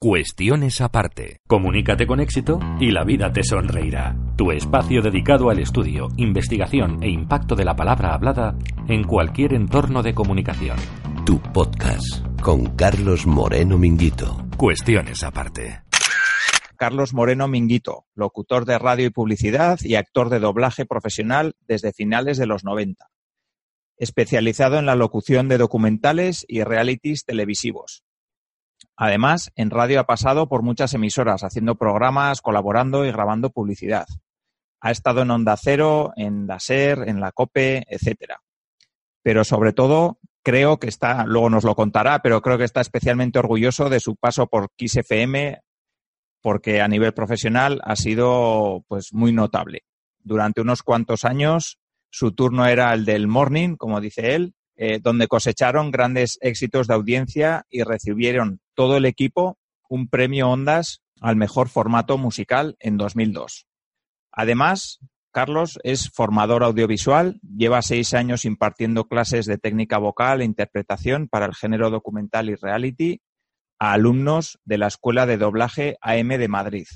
Cuestiones aparte. Comunícate con éxito y la vida te sonreirá. Tu espacio dedicado al estudio, investigación e impacto de la palabra hablada en cualquier entorno de comunicación. Tu podcast con Carlos Moreno Minguito. Cuestiones aparte. Carlos Moreno Minguito, locutor de radio y publicidad y actor de doblaje profesional desde finales de los 90. Especializado en la locución de documentales y realities televisivos Además, en radio ha pasado por muchas emisoras, haciendo programas, colaborando y grabando publicidad. Ha estado en Onda Cero, en la SER, en la COPE, etcétera. Pero sobre todo, creo que está, luego nos lo contará, pero creo que está especialmente orgulloso de su paso por Kiss FM, porque a nivel profesional ha sido pues muy notable. Durante unos cuantos años, su turno era el del morning, como dice él, eh, donde cosecharon grandes éxitos de audiencia y recibieron todo el equipo un premio Ondas al mejor formato musical en 2002. Además, Carlos es formador audiovisual, lleva seis años impartiendo clases de técnica vocal e interpretación para el género documental y reality a alumnos de la Escuela de Doblaje AM de Madrid.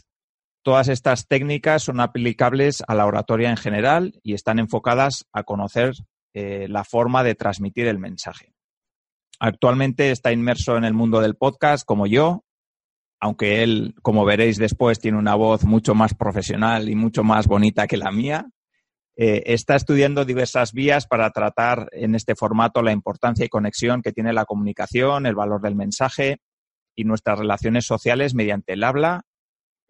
Todas estas técnicas son aplicables a la oratoria en general y están enfocadas a conocer eh, la forma de transmitir el mensaje. Actualmente está inmerso en el mundo del podcast como yo, aunque él, como veréis después, tiene una voz mucho más profesional y mucho más bonita que la mía. Eh, está estudiando diversas vías para tratar en este formato la importancia y conexión que tiene la comunicación, el valor del mensaje y nuestras relaciones sociales mediante el habla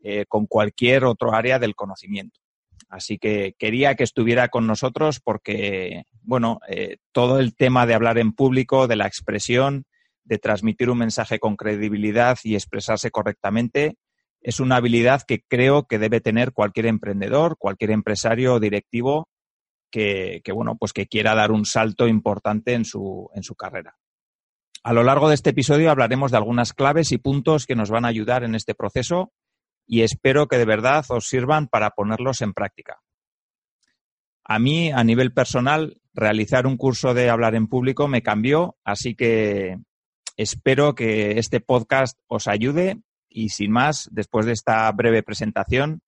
eh, con cualquier otro área del conocimiento. Así que quería que estuviera con nosotros porque, bueno, eh, todo el tema de hablar en público, de la expresión, de transmitir un mensaje con credibilidad y expresarse correctamente, es una habilidad que creo que debe tener cualquier emprendedor, cualquier empresario o directivo que, que, bueno, pues que quiera dar un salto importante en su, en su carrera. A lo largo de este episodio hablaremos de algunas claves y puntos que nos van a ayudar en este proceso y espero que de verdad os sirvan para ponerlos en práctica. A mí, a nivel personal, realizar un curso de hablar en público me cambió, así que espero que este podcast os ayude y sin más, después de esta breve presentación,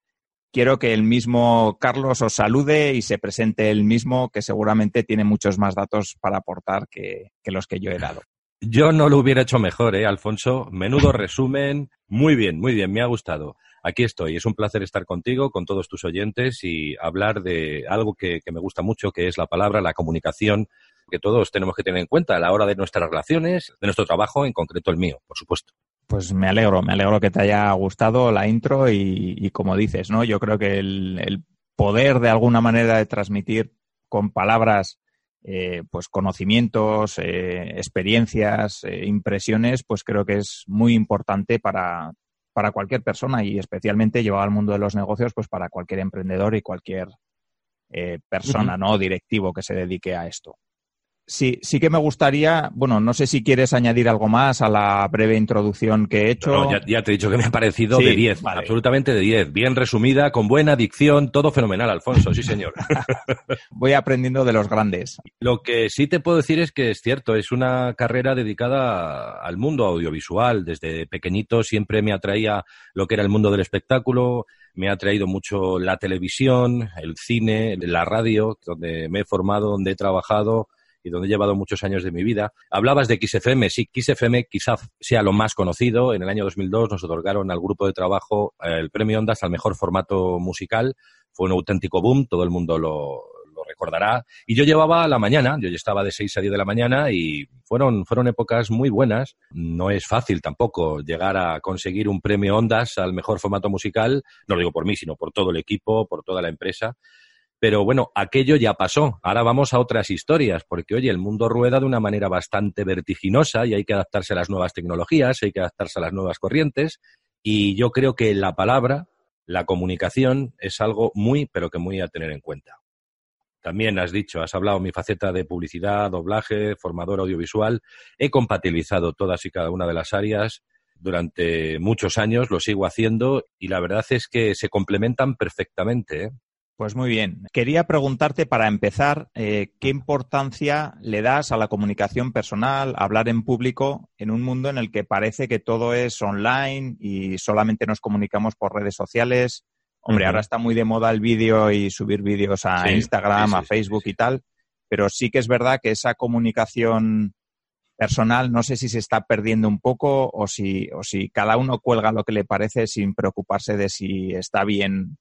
quiero que el mismo Carlos os salude y se presente él mismo, que seguramente tiene muchos más datos para aportar que, que los que yo he dado. Yo no lo hubiera hecho mejor, ¿eh, Alfonso? Menudo resumen. Muy bien, muy bien, me ha gustado aquí estoy. Es un placer estar contigo, con todos tus oyentes y hablar de algo que, me gusta mucho, que es la palabra, la comunicación, que todos tenemos que tener en cuenta a la hora de nuestras relaciones, de nuestro trabajo, en concreto el mío, por supuesto. Pues me alegro, me alegro que te haya gustado la intro y, como dices, ¿no? Yo creo que el, poder de alguna manera de transmitir con palabras eh, pues conocimientos, eh, experiencias, eh, impresiones, pues creo que es muy importante para, para cualquier persona y especialmente llevado al mundo de los negocios, pues para cualquier emprendedor y cualquier eh, persona, ¿no? Directivo que se dedique a esto sí, sí que me gustaría, bueno, no sé si quieres añadir algo más a la breve introducción que he hecho. No, ya, te he dicho que me ha parecido de 10, absolutamente de 10. Bien resumida, con buena dicción, todo fenomenal, Alfonso, sí señor. Voy aprendiendo de los grandes. Lo que sí te puedo decir es que es cierto, es una carrera dedicada al mundo audiovisual. Desde pequeñito siempre me atraía lo que era el mundo del espectáculo, me ha atraído mucho la televisión, el cine, la radio, donde me he formado, donde he trabajado y donde he llevado muchos años de mi vida. Hablabas de XFM, sí, XFM quizás sea lo más conocido. En el año 2002 nos otorgaron al grupo de trabajo eh, el premio Ondas al mejor formato musical. Fue un auténtico boom, todo el mundo lo, recordará. Y yo llevaba la mañana, yo estaba de 6 a 10 de la mañana y fueron, fueron épocas muy buenas. No es fácil tampoco llegar a conseguir un premio Ondas al mejor formato musical, no lo digo por mí, sino por todo el equipo, por toda la empresa. Pero bueno, aquello ya pasó. Ahora vamos a otras historias, porque oye, el mundo rueda de una manera bastante vertiginosa y hay que adaptarse a las nuevas tecnologías, hay que adaptarse a las nuevas corrientes. Y yo creo que la palabra, la comunicación, es algo muy, pero que muy a tener en cuenta. También has dicho, has hablado mi faceta de publicidad, doblaje, formador audiovisual. He compatibilizado todas y cada una de las áreas durante muchos años, lo sigo haciendo y la verdad es que se complementan perfectamente. ¿eh? Pues muy bien. Quería preguntarte para empezar, eh, ¿qué importancia le das a la comunicación personal, a hablar en público, en un mundo en el que parece que todo es online y solamente nos comunicamos por redes sociales? Hombre, ahora está muy de moda el vídeo y subir vídeos a Instagram, a Facebook y tal, pero sí que es verdad que esa comunicación personal no sé si se está perdiendo un poco o si, o si cada uno cuelga lo que le parece sin preocuparse de si está bien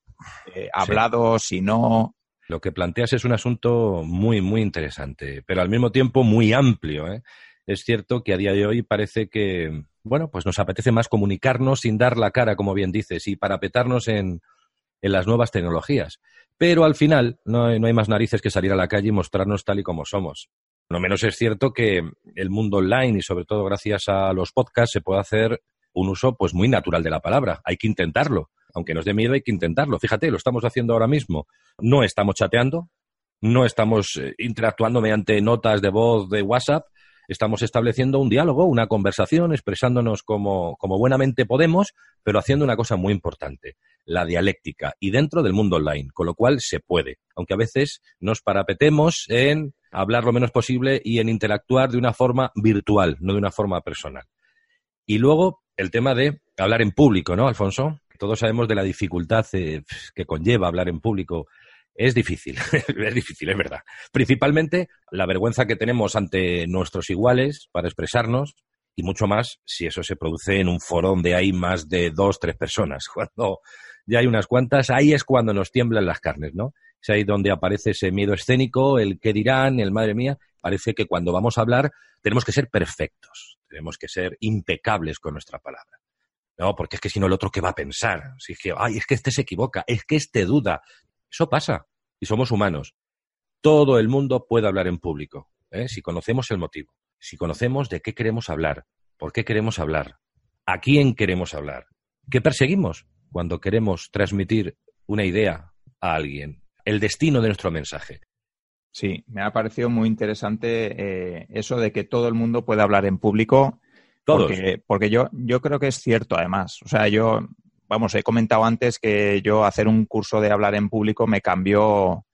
eh, hablado, si no. Lo que planteas es un asunto muy, muy interesante, pero al mismo tiempo muy amplio. ¿eh? Es cierto que a día de hoy parece que, bueno, pues nos apetece más comunicarnos sin dar la cara, como bien dices, y parapetarnos en, en las nuevas tecnologías. Pero al final no hay, no hay más narices que salir a la calle y mostrarnos tal y como somos. No menos es cierto que el mundo online y sobre todo gracias a los podcasts se puede hacer un uso pues muy natural de la palabra. Hay que intentarlo aunque nos dé miedo, hay que intentarlo. Fíjate, lo estamos haciendo ahora mismo. No estamos chateando, no estamos eh, interactuando mediante notas de voz de WhatsApp, estamos estableciendo un diálogo, una conversación, expresándonos como, como buenamente podemos, pero haciendo una cosa muy importante, la dialéctica, y dentro del mundo online, con lo cual se puede, aunque a veces nos parapetemos en hablar lo menos posible y en interactuar de una forma virtual, no de una forma personal. Y luego el tema de hablar en público, ¿no, Alfonso? Todos sabemos de la dificultad eh, que conlleva hablar en público. Es difícil, es difícil, es verdad. Principalmente la vergüenza que tenemos ante nuestros iguales para expresarnos y mucho más si eso se produce en un foro donde hay más de dos, tres personas. Cuando ya hay unas cuantas, ahí es cuando nos tiemblan las carnes, ¿no? Es ahí donde aparece ese miedo escénico, el qué dirán, el madre mía. Parece que cuando vamos a hablar tenemos que ser perfectos, tenemos que ser impecables con nuestra palabra. No, porque es que si no el otro qué va a pensar. Si es que, ay, es que este se equivoca, es que este duda. Eso pasa. Y somos humanos. Todo el mundo puede hablar en público, ¿eh? si conocemos el motivo, si conocemos de qué queremos hablar, por qué queremos hablar, a quién queremos hablar, qué perseguimos cuando queremos transmitir una idea a alguien, el destino de nuestro mensaje. Sí, me ha parecido muy interesante eh, eso de que todo el mundo puede hablar en público porque, yo, yo creo que es cierto, además. O sea, yo, vamos, he comentado antes que yo hacer un curso de hablar en público me cambió,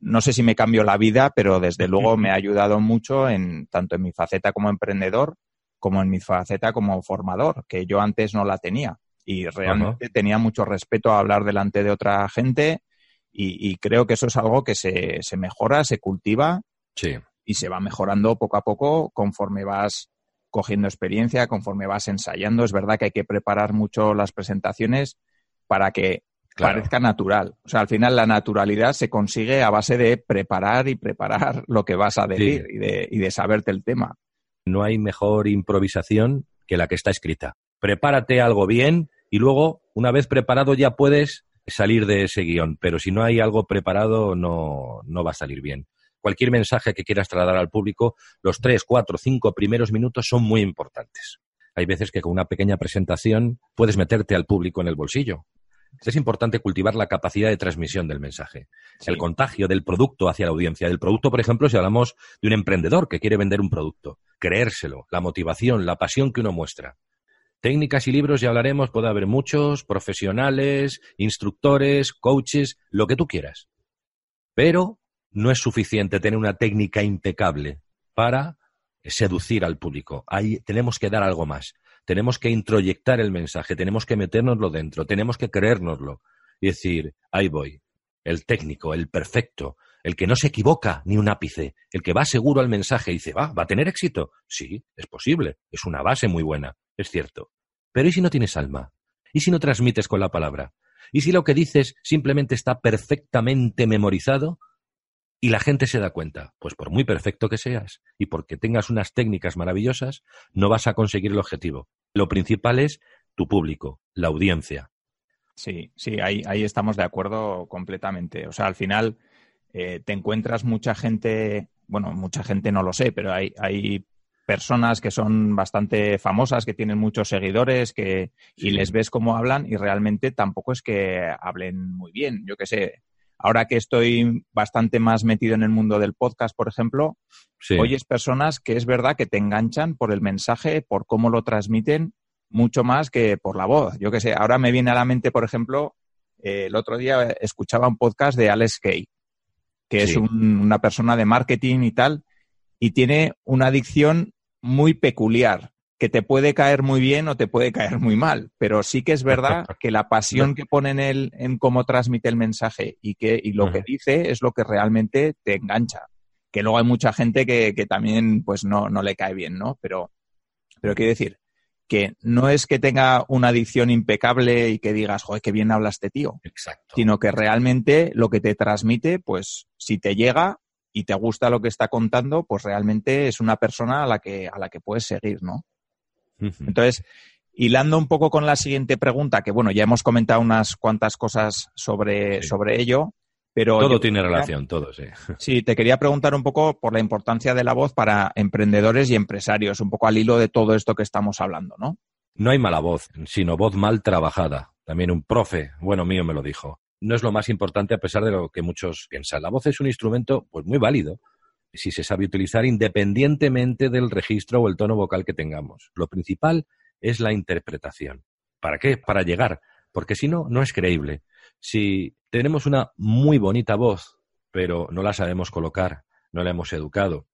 no sé si me cambió la vida, pero desde luego me ha ayudado mucho en tanto en mi faceta como emprendedor como en mi faceta como formador, que yo antes no la tenía. Y realmente tenía mucho respeto a hablar delante de otra gente y, creo que eso es algo que se, se mejora, se cultiva y se va mejorando poco a poco conforme vas cogiendo experiencia, conforme vas ensayando. Es verdad que hay que preparar mucho las presentaciones para que parezca natural. O sea, al final la naturalidad se consigue a base de preparar y preparar lo que vas a decir y, de, y de saberte el tema. No hay mejor improvisación que la que está escrita. Prepárate algo bien y luego, una vez preparado, ya puedes salir de ese guion. Pero si no hay algo preparado, no, no va a salir bien cualquier mensaje que quieras trasladar al público, los tres, cuatro, cinco primeros minutos son muy importantes. Hay veces que con una pequeña presentación puedes meterte al público en el bolsillo. Es importante cultivar la capacidad de transmisión del mensaje, el contagio del producto hacia la audiencia. Del producto, por ejemplo, si hablamos de un emprendedor que quiere vender un producto, creérselo, la motivación, la pasión que uno muestra. Técnicas y libros ya hablaremos, puede haber muchos, profesionales, instructores, coaches, lo que tú quieras. Pero no es suficiente tener una técnica impecable para seducir al público. Ahí tenemos que dar algo más. Tenemos que introyectar el mensaje, tenemos que metérnoslo dentro, tenemos que creérnoslo y decir, ahí voy, el técnico, el perfecto, el que no se equivoca ni un ápice, el que va seguro al mensaje y dice, va, va a tener éxito. Sí, es posible, es una base muy buena, es cierto. Pero ¿y si no tienes alma? ¿Y si no transmites con la palabra? ¿Y si lo que dices simplemente está perfectamente memorizado? Y la gente se da cuenta, pues por muy perfecto que seas y porque tengas unas técnicas maravillosas, no vas a conseguir el objetivo. Lo principal es tu público, la audiencia. Sí, sí, ahí, ahí estamos de acuerdo completamente. O sea, al final eh, te encuentras mucha gente, bueno, mucha gente no lo sé, pero hay, hay personas que son bastante famosas, que tienen muchos seguidores, que y les ves cómo hablan y realmente tampoco es que hablen muy bien. Yo qué sé, ahora que estoy bastante más metido en el mundo del podcast, por ejemplo, oyes personas que es verdad que te enganchan por el mensaje, por cómo lo transmiten, mucho más que por la voz. Yo qué sé, ahora me viene a la mente, por ejemplo, eh, el otro día escuchaba un podcast de Alex Kay, que es una persona de marketing y tal, y tiene una dicción muy peculiar, que te puede caer muy bien o te puede caer muy mal, pero sí que es verdad que la pasión que pone en él en cómo transmite el mensaje y que y lo que dice es lo que realmente te engancha. Que luego hay mucha gente que, que también pues no, no le cae bien, ¿no? Pero, pero quiero decir que no es que tenga una dicción impecable y que digas, joder, qué bien habla este tío. Exacto. Sino que realmente lo que te transmite, pues si te llega, y te gusta lo que está contando, pues realmente es una persona a la que, a la que puedes seguir, ¿no? Entonces, hilando un poco con la siguiente pregunta, que bueno, ya hemos comentado unas cuantas cosas sobre, sobre ello, pero... Todo tiene relación, todo, sí. Sí, te quería preguntar un poco por la importancia de la voz para emprendedores y empresarios, un poco al hilo de todo esto que estamos hablando, ¿no? No hay mala voz, sino voz mal trabajada. También un profe, bueno mío, me lo dijo no es lo más importante a pesar de lo que muchos piensan. La voz es un instrumento pues muy válido si se sabe utilizar independientemente del registro o el tono vocal que tengamos. Lo principal es la interpretación. ¿Para qué? Para llegar, porque si no, no es creíble. Si tenemos una muy bonita voz, pero no la sabemos colocar, no la hemos educado,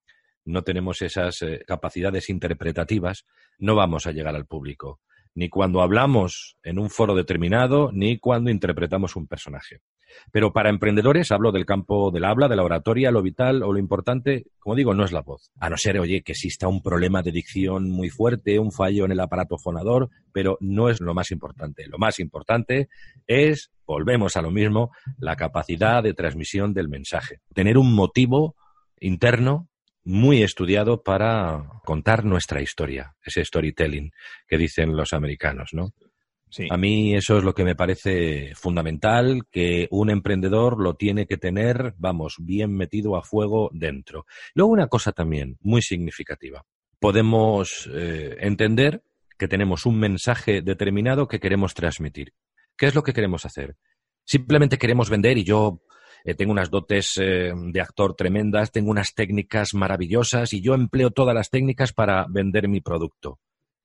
no tenemos esas eh, capacidades interpretativas, no vamos a llegar al público ni cuando hablamos en un foro determinado, ni cuando interpretamos un personaje. Pero para emprendedores hablo del campo del habla, de la oratoria, lo vital o lo importante, como digo, no es la voz. A no ser, oye, que exista un problema de dicción muy fuerte, un fallo en el aparato fonador, pero no es lo más importante. Lo más importante es, volvemos a lo mismo, la capacidad de transmisión del mensaje. Tener un motivo interno muy estudiado para contar nuestra historia, ese storytelling que dicen los americanos, ¿no? A mí eso es lo que me parece fundamental, que un emprendedor lo tiene que tener, vamos, bien metido a fuego dentro. Luego una cosa también muy significativa. Podemos eh, entender que tenemos un mensaje determinado que queremos transmitir. ¿Qué es lo que queremos hacer? Simplemente queremos vender y yo eh, tengo unas dotes eh, de actor tremendas, tengo unas técnicas maravillosas y yo empleo todas las técnicas para vender mi producto.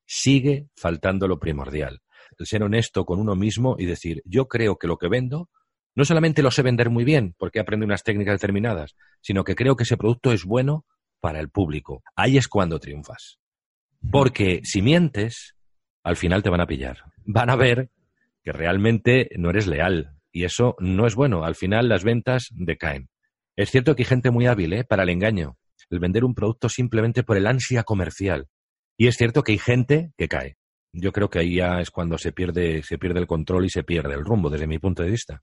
Sigue faltando lo primordial, ser honesto con uno mismo y decir, yo creo que lo que vendo no solamente lo sé vender muy bien porque aprendo unas técnicas determinadas, sino que creo que ese producto es bueno para el público. Ahí es cuando triunfas. Porque si mientes, al final te van a pillar. Van a ver que realmente no eres leal, y eso no es bueno. Al final las ventas decaen. Es cierto que hay gente muy hábil ¿eh? para el engaño, el vender un producto simplemente por el ansia comercial. Y es cierto que hay gente que cae. Yo creo que ahí ya es cuando se pierde, se pierde el control y se pierde el rumbo, desde mi punto de vista.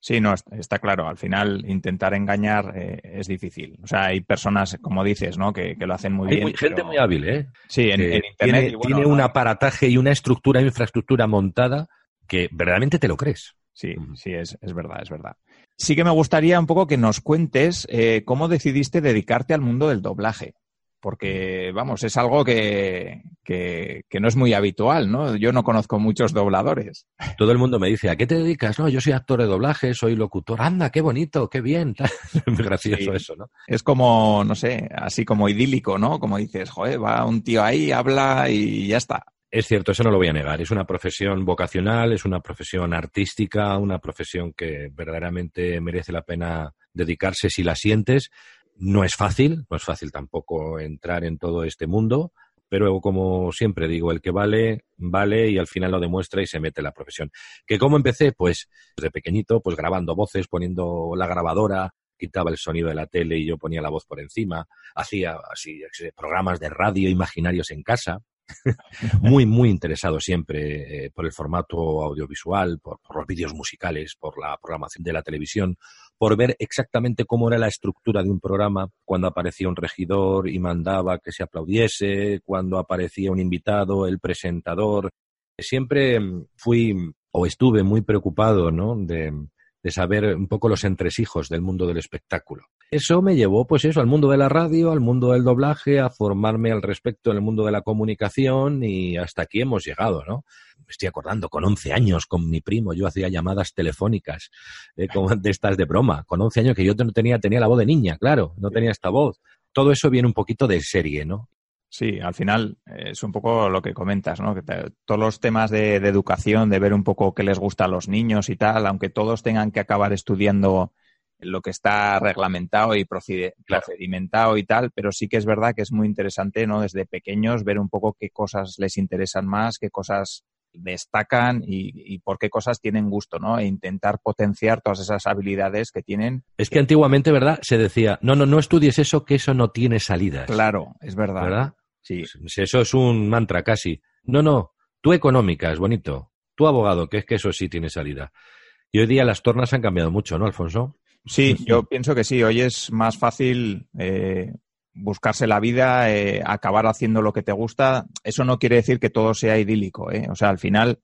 Sí, no, está claro. Al final, intentar engañar eh, es difícil. O sea, hay personas, como dices, ¿no? Que, lo hacen muy hay bien. Hay gente muy hábil, ¿eh? Sí, en, Internet. Tiene, un aparataje y una estructura, infraestructura montada que verdaderamente te lo crees. Sí, sí, es, es, verdad, es verdad. Sí que me gustaría un poco que nos cuentes eh, cómo decidiste dedicarte al mundo del doblaje. Porque, vamos, es algo que, que, que, no es muy habitual, ¿no? Yo no conozco muchos dobladores. Todo el mundo me dice, ¿a qué te dedicas? No, yo soy actor de doblaje, soy locutor. Anda, qué bonito, qué bien. es muy gracioso eso, ¿no? Es como, no sé, así como idílico, ¿no? Como dices, joder, va un tío ahí, habla y ya está. Es cierto, eso no lo voy a negar. Es una profesión vocacional, es una profesión artística, una profesión que verdaderamente merece la pena dedicarse si la sientes. No es fácil, no es fácil tampoco entrar en todo este mundo, pero como siempre digo, el que vale, vale y al final lo demuestra y se mete en la profesión. ¿Que cómo empecé? Pues desde pequeñito, pues grabando voces, poniendo la grabadora, quitaba el sonido de la tele y yo ponía la voz por encima, hacía así programas de radio imaginarios en casa, muy, muy interesado siempre eh, por el formato audiovisual, por, los vídeos musicales, por la programación de la televisión, por ver exactamente cómo era la estructura de un programa, cuando aparecía un regidor y mandaba que se aplaudiese, cuando aparecía un invitado, el presentador. Siempre mm, fui o estuve muy preocupado ¿no? de, de saber un poco los entresijos del mundo del espectáculo. Eso me llevó, pues eso, al mundo de la radio, al mundo del doblaje, a formarme al respecto en el mundo de la comunicación y hasta aquí hemos llegado, ¿no? Me estoy acordando, con 11 años, con mi primo, yo hacía llamadas telefónicas eh, de estas de broma. Con 11 años que yo no tenía, tenía la voz de niña, claro, no tenía esta voz. Todo eso viene un poquito de serie, ¿no? Sí, al final eh, es un poco lo que comentas, ¿no? Que todos los temas de, educación, de ver un poco qué les gusta a los niños y tal, aunque todos tengan que acabar estudiando lo que está reglamentado y procedimentado y tal, pero sí que es verdad que es muy interesante, ¿no? Desde pequeños ver un poco qué cosas les interesan más, qué cosas destacan y, por qué cosas tienen gusto, ¿no? E intentar potenciar todas esas habilidades que tienen. Es que antiguamente, ¿verdad? Se decía, no, no, no estudies eso, que eso no tiene salidas. Claro, es verdad. ¿Verdad? Sí. Pues eso es un mantra casi. No, no, tú económica, es bonito. Tú abogado, que es que eso sí tiene salida. Y hoy día las tornas han cambiado mucho, ¿no, Alfonso? Sí, yo pienso que sí. Hoy es más fácil eh, buscarse la vida, eh, acabar haciendo lo que te gusta. Eso no quiere decir que todo sea idílico. ¿eh? O sea, al final,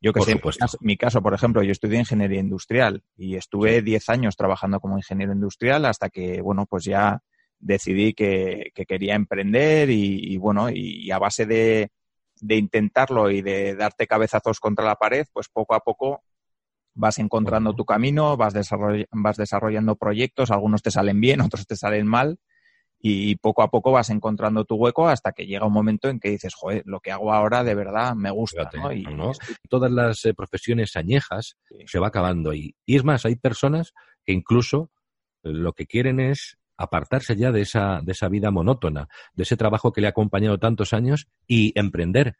yo que sé, mi caso, mi caso, por ejemplo, yo estudié ingeniería industrial y estuve 10 años trabajando como ingeniero industrial hasta que, bueno, pues ya decidí que, quería emprender y, bueno, y, a base de, de, intentarlo y de darte cabezazos contra la pared, pues poco a poco vas encontrando tu camino, vas, vas desarrollando proyectos, algunos te salen bien, otros te salen mal y poco a poco vas encontrando tu hueco hasta que llega un momento en que dices, joder, lo que hago ahora de verdad me gusta. Y, Todas las eh, profesiones añejas se va acabando y, y es más, hay personas que incluso lo que quieren es apartarse ya de esa, de esa vida monótona, de ese trabajo que le ha acompañado tantos años y emprender,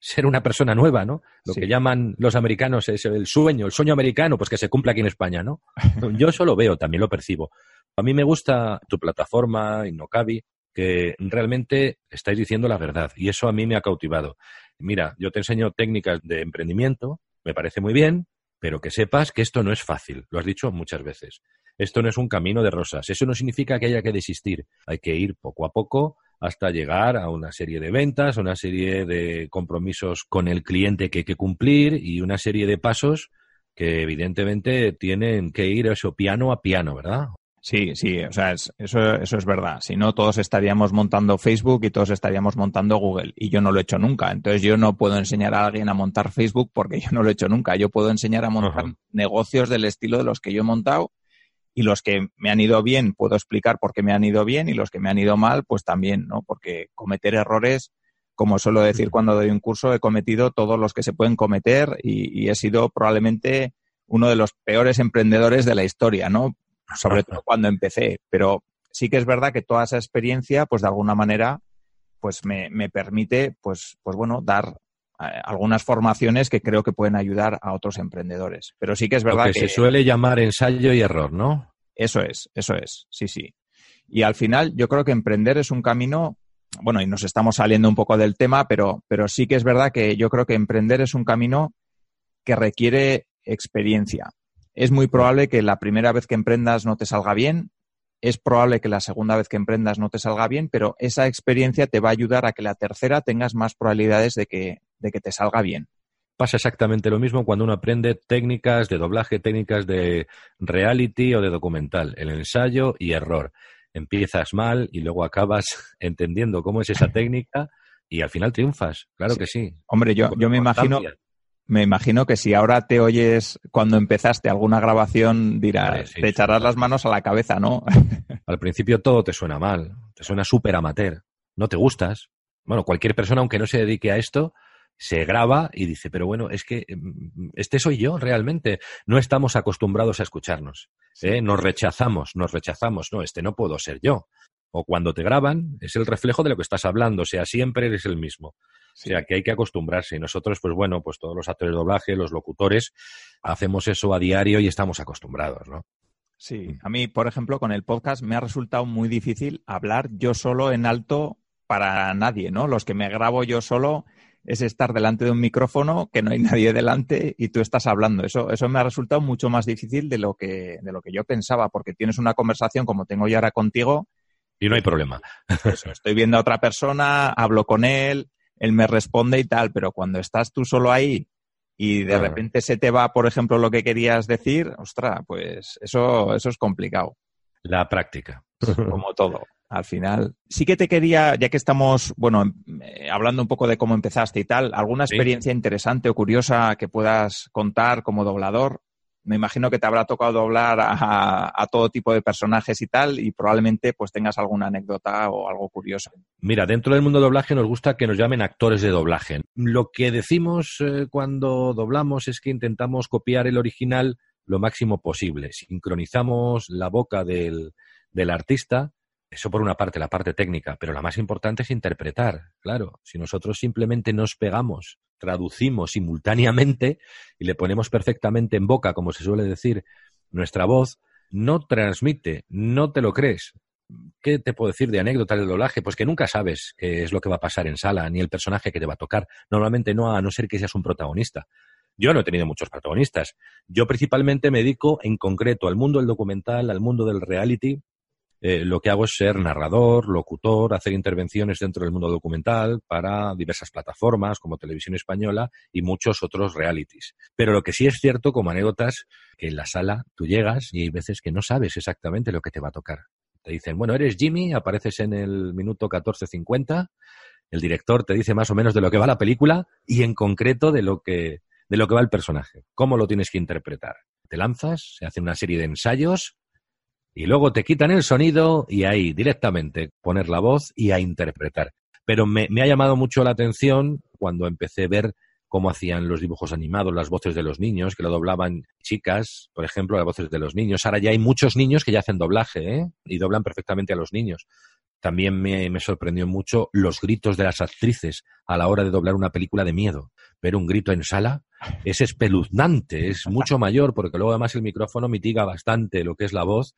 ser una persona nueva, ¿no? Lo que llaman los americanos es el sueño, el sueño americano, pues que se cumpla aquí en España, ¿no? Yo eso lo veo, también lo percibo. A mí me gusta tu plataforma, Innocabi, que realmente estáis diciendo la verdad y eso a mí me ha cautivado. Mira, yo te enseño técnicas de emprendimiento, me parece muy bien, pero que sepas que esto no es fácil, lo has dicho muchas veces. Esto no es un camino de rosas. Eso no significa que haya que desistir. Hay que ir poco a poco hasta llegar a una serie de ventas, una serie de compromisos con el cliente que hay que cumplir y una serie de pasos que evidentemente tienen que ir eso piano a piano, ¿verdad? Sí, sí, o sea, eso, eso es verdad. Si no, todos estaríamos montando Facebook y todos estaríamos montando Google. Y yo no lo he hecho nunca. Entonces yo no puedo enseñar a alguien a montar Facebook porque yo no lo he hecho nunca. Yo puedo enseñar a montar negocios del estilo de los que yo he montado y los que me han ido bien puedo explicar por qué me han ido bien y los que me han ido mal, pues también, ¿no? Porque cometer errores, como suelo decir cuando doy un curso, he cometido todos los que se pueden cometer y, he sido probablemente uno de los peores emprendedores de la historia, ¿no? Sobre todo cuando empecé. Pero sí que es verdad que toda esa experiencia, pues de alguna manera, pues me, me permite, pues, pues bueno, dar algunas formaciones que creo que pueden ayudar a otros emprendedores. Pero sí que es verdad Lo que, se suele llamar ensayo y error, ¿no? Eso es, eso es, sí, sí. Y al final yo creo que emprender es un camino, bueno, y nos estamos saliendo un poco del tema, pero, pero sí que es verdad que yo creo que emprender es un camino que requiere experiencia. Es muy probable que la primera vez que emprendas no te salga bien, es probable que la segunda vez que emprendas no te salga bien, pero esa experiencia te va a ayudar a que la tercera tengas más probabilidades de que, de que te salga bien. Pasa exactamente lo mismo cuando uno aprende técnicas de doblaje, técnicas de reality o de documental, el ensayo y error. Empiezas mal y luego acabas entendiendo cómo es esa técnica y al final triunfas, claro que sí. Hombre, yo, yo me imagino, me imagino que si ahora te oyes cuando empezaste alguna grabación, dirás, te echarás las manos a la cabeza, ¿no? Al principio todo te suena mal, te suena súper amateur, no te gustas. Bueno, cualquier persona, aunque no se dedique a esto, se graba y dice, pero bueno, es que mm, este soy yo realmente. No estamos acostumbrados a escucharnos. ¿eh? Nos rechazamos, nos rechazamos. No, este no puedo ser yo. O cuando te graban, es el reflejo de lo que estás hablando. O sea, siempre eres el mismo. O sea, que hay que acostumbrarse. Y nosotros, pues bueno, pues todos los actores de doblaje, los locutores, hacemos eso a diario y estamos acostumbrados, ¿no? Sí, mm. a mí, por ejemplo, con el podcast me ha resultado muy difícil hablar yo solo en alto para nadie, ¿no? Los que me grabo yo solo es estar delante de un micrófono, que no hay nadie delante y tú estás hablando. Eso, eso me ha resultado mucho más difícil de lo que, de lo que yo pensaba, porque tienes una conversación como tengo yo ahora contigo. Y no hay problema. estoy viendo a otra persona, hablo con él, él me responde y tal, pero cuando estás tú solo ahí y de repente se te va, por ejemplo, lo que querías decir, ostras, pues eso, eso es complicado. La práctica. Como todo. Al final, sí que te quería, ya que estamos, bueno, eh, hablando un poco de cómo empezaste y tal, ¿alguna experiencia interesante o curiosa que puedas contar como doblador? me imagino que te habrá tocado doblar a, todo tipo de personajes y tal, y probablemente pues tengas alguna anécdota o algo curioso. Mira, dentro del mundo de doblaje nos gusta que nos llamen actores de doblaje. Lo que decimos eh, cuando doblamos es que intentamos copiar el original lo máximo posible. Sincronizamos la boca del, del artista eso por una parte, la parte técnica, pero la más importante es interpretar. Claro, si nosotros simplemente nos pegamos, traducimos simultáneamente y le ponemos perfectamente en boca, como se suele decir, nuestra voz, no transmite, no te lo crees. ¿Qué te puedo decir de anécdota del doblaje? Pues que nunca sabes qué es lo que va a pasar en sala, ni el personaje que te va a tocar. Normalmente no, a no ser que seas un protagonista. Yo no he tenido muchos protagonistas. Yo principalmente me dedico en concreto al mundo del documental, al mundo del reality, eh, lo que hago es ser narrador, locutor, hacer intervenciones dentro del mundo documental para diversas plataformas como Televisión Española y muchos otros realities. Pero lo que sí es cierto, como anécdotas, que en la sala tú llegas y hay veces que no sabes exactamente lo que te va a tocar. Te dicen, bueno, eres Jimmy, apareces en el minuto 14.50, el director te dice más o menos de lo que va la película y en concreto de lo que, de lo que va el personaje, cómo lo tienes que interpretar. Te lanzas, se hace una serie de ensayos y luego te quitan el sonido y ahí directamente poner la voz y a interpretar. Pero me, ha llamado mucho la atención cuando empecé a ver cómo hacían los dibujos animados, las voces de los niños, que lo doblaban chicas, por ejemplo, las voces de los niños. Ahora ya hay muchos niños que ya hacen doblaje, ¿eh? Y doblan perfectamente a los niños. También me, me, sorprendió mucho los gritos de las actrices a la hora de doblar una película de miedo. Ver un grito en sala es espeluznante, es mucho mayor, porque luego además el micrófono mitiga bastante lo que es la voz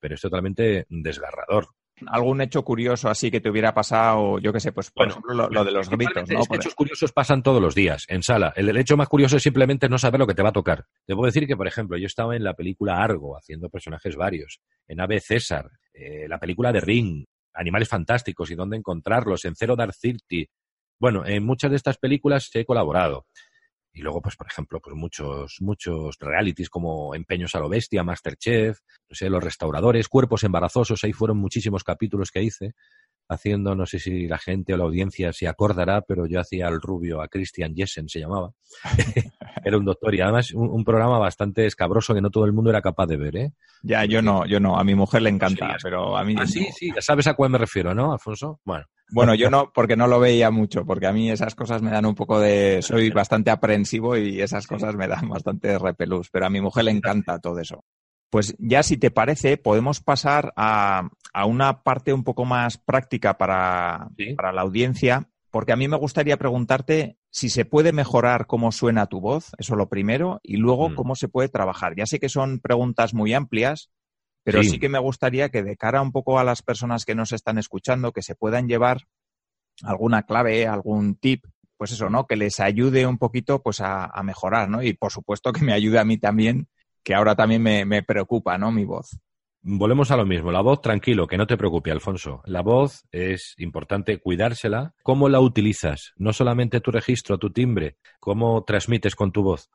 pero es totalmente desgarrador. ¿Algún hecho curioso así que te hubiera pasado, yo qué sé, pues por ejemplo lo, de los gritos, ¿no? hechos curiosos pasan todos los días en sala. El, hecho más curioso es simplemente no saber lo que te va a tocar. Te puedo decir que, por ejemplo, yo estaba en la película Argo haciendo personajes varios, en Ave César, eh, la película de Ring, Animales Fantásticos y dónde encontrarlos, en Cero Dark Thirty. Bueno, en muchas de estas películas he colaborado. Y luego, pues, por ejemplo, pues muchos, muchos realities como Empeños a lo Bestia, Masterchef, no sé, Los Restauradores, Cuerpos Embarazosos, ahí fueron muchísimos capítulos que hice, haciendo, no sé si la gente o la audiencia se acordará, pero yo hacía al rubio, a Christian Jessen se llamaba. era un doctor y además un, programa bastante escabroso que no todo el mundo era capaz de ver, ¿eh? Ya, yo no, yo no, a mi mujer le encanta, pero a mí... Ah, sí, sí, ya sabes a cuál me refiero, ¿no, Alfonso? Bueno. Bueno, yo no, porque no lo veía mucho, porque a mí esas cosas me dan un poco de... Soy bastante aprensivo y esas cosas me dan bastante repelús, pero a mi mujer le encanta todo eso. Pues ya si te parece, podemos pasar a, una parte un poco más práctica para, para la audiencia, porque a mí me gustaría preguntarte si se puede mejorar cómo suena tu voz, eso lo primero, y luego mm. cómo se puede trabajar. Ya sé que son preguntas muy amplias, pero sí. que me gustaría que de cara un poco a las personas que nos están escuchando, que se puedan llevar alguna clave, algún tip, pues eso, ¿no? Que les ayude un poquito pues a, mejorar, ¿no? Y por supuesto que me ayude a mí también, que ahora también me, me preocupa, ¿no? Mi voz. Volvemos a lo mismo. La voz, tranquilo, que no te preocupe, Alfonso. La voz es importante cuidársela. ¿Cómo la utilizas? No solamente tu registro, tu timbre, cómo transmites con tu voz,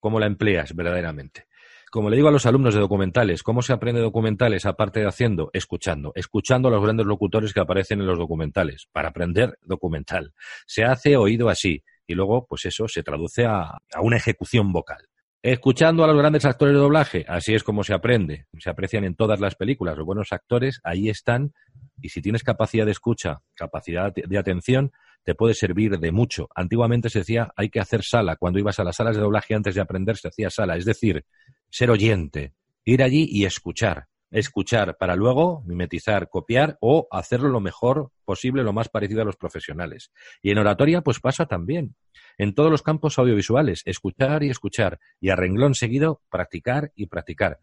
cómo la empleas verdaderamente como le digo a los alumnos de documentales, ¿cómo se aprende documentales aparte de haciendo? Escuchando, escuchando a los grandes locutores que aparecen en los documentales, para aprender documental. Se hace oído así y luego, pues eso se traduce a, a una ejecución vocal. Escuchando a los grandes actores de doblaje, así es como se aprende. Se aprecian en todas las películas. Los buenos actores ahí están y si tienes capacidad de escucha, capacidad de atención, te puede servir de mucho. Antiguamente se decía hay que hacer sala. Cuando ibas a las salas de doblaje antes de aprender se hacía sala. Es decir, ser oyente, ir allí y escuchar. Escuchar para luego mimetizar, copiar o hacerlo lo mejor posible, lo más parecido a los profesionales. Y en oratoria, pues pasa también. En todos los campos audiovisuales, escuchar y escuchar. Y a renglón seguido, practicar y practicar.